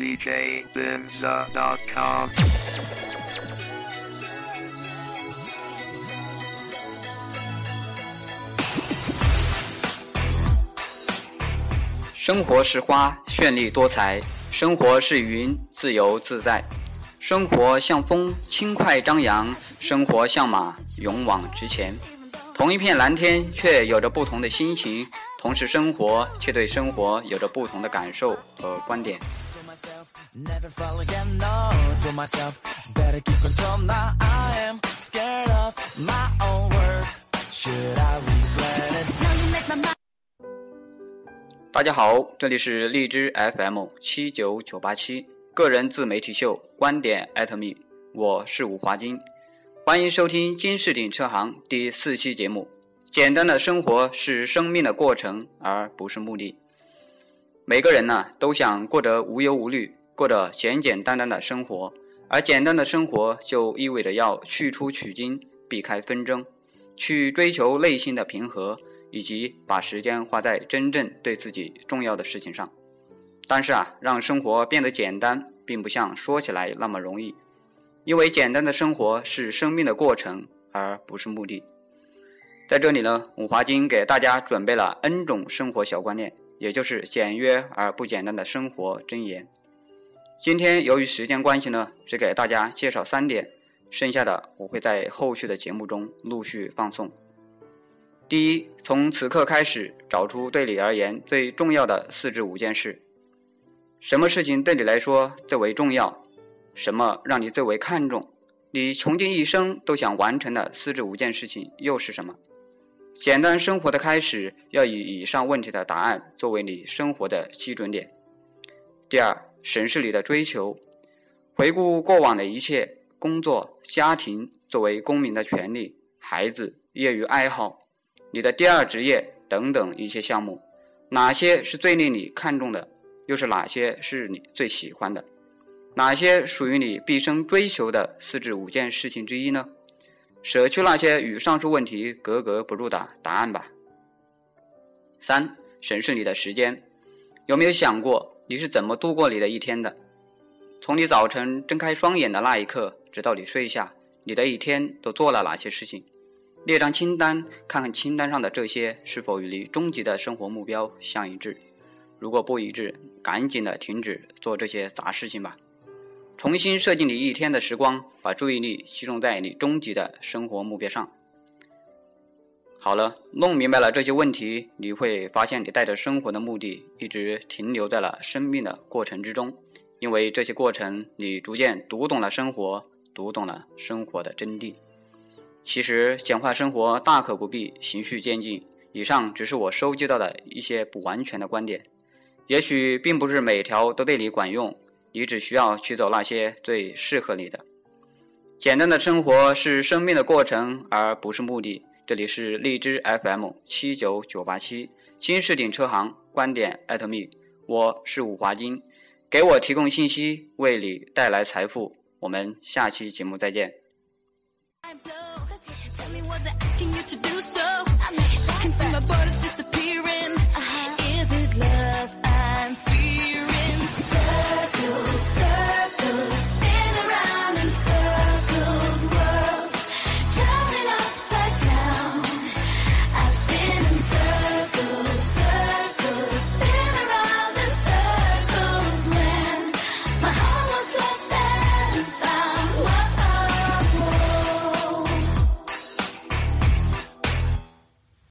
djbinza.com。生活是花，绚丽多彩；生活是云，自由自在；生活像风，轻快张扬；生活像马，勇往直前。同一片蓝天，却有着不同的心情；同时生活，却对生活有着不同的感受和观点。大家好，这里是荔枝 FM 七九九八七个人自媒体秀观点艾特 me，我是吴华金，欢迎收听金士鼎车行第四期节目。简单的生活是生命的过程，而不是目的。每个人呢，都想过得无忧无虑，过着简简单单的生活，而简单的生活就意味着要去出取经，避开纷争，去追求内心的平和。以及把时间花在真正对自己重要的事情上，但是啊，让生活变得简单，并不像说起来那么容易，因为简单的生活是生命的过程，而不是目的。在这里呢，五华金给大家准备了 N 种生活小观念，也就是简约而不简单的生活箴言。今天由于时间关系呢，只给大家介绍三点，剩下的我会在后续的节目中陆续放送。第一，从此刻开始，找出对你而言最重要的四至五件事。什么事情对你来说最为重要？什么让你最为看重？你穷尽一生都想完成的四至五件事情又是什么？简单生活的开始，要以以上问题的答案作为你生活的基准点。第二，审视你的追求，回顾过往的一切，工作、家庭作为公民的权利，孩子、业余爱好。你的第二职业等等一些项目，哪些是最令你看重的？又是哪些是你最喜欢的？哪些属于你毕生追求的四至五件事情之一呢？舍去那些与上述问题格格不入的答案吧。三、审视你的时间，有没有想过你是怎么度过你的一天的？从你早晨睁开双眼的那一刻，直到你睡下，你的一天都做了哪些事情？列张清单，看看清单上的这些是否与你终极的生活目标相一致。如果不一致，赶紧的停止做这些杂事情吧。重新设计你一天的时光，把注意力集中在你终极的生活目标上。好了，弄明白了这些问题，你会发现你带着生活的目的一直停留在了生命的过程之中。因为这些过程，你逐渐读懂了生活，读懂了生活的真谛。其实简化生活大可不必循序渐进。以上只是我收集到的一些不完全的观点，也许并不是每条都对你管用。你只需要去走那些最适合你的。简单的生活是生命的过程，而不是目的。这里是荔枝 fm 七九九八七新世顶车行观点艾特 me 我是伍华金给我提供信息为你带来财富。我们下期节目再见。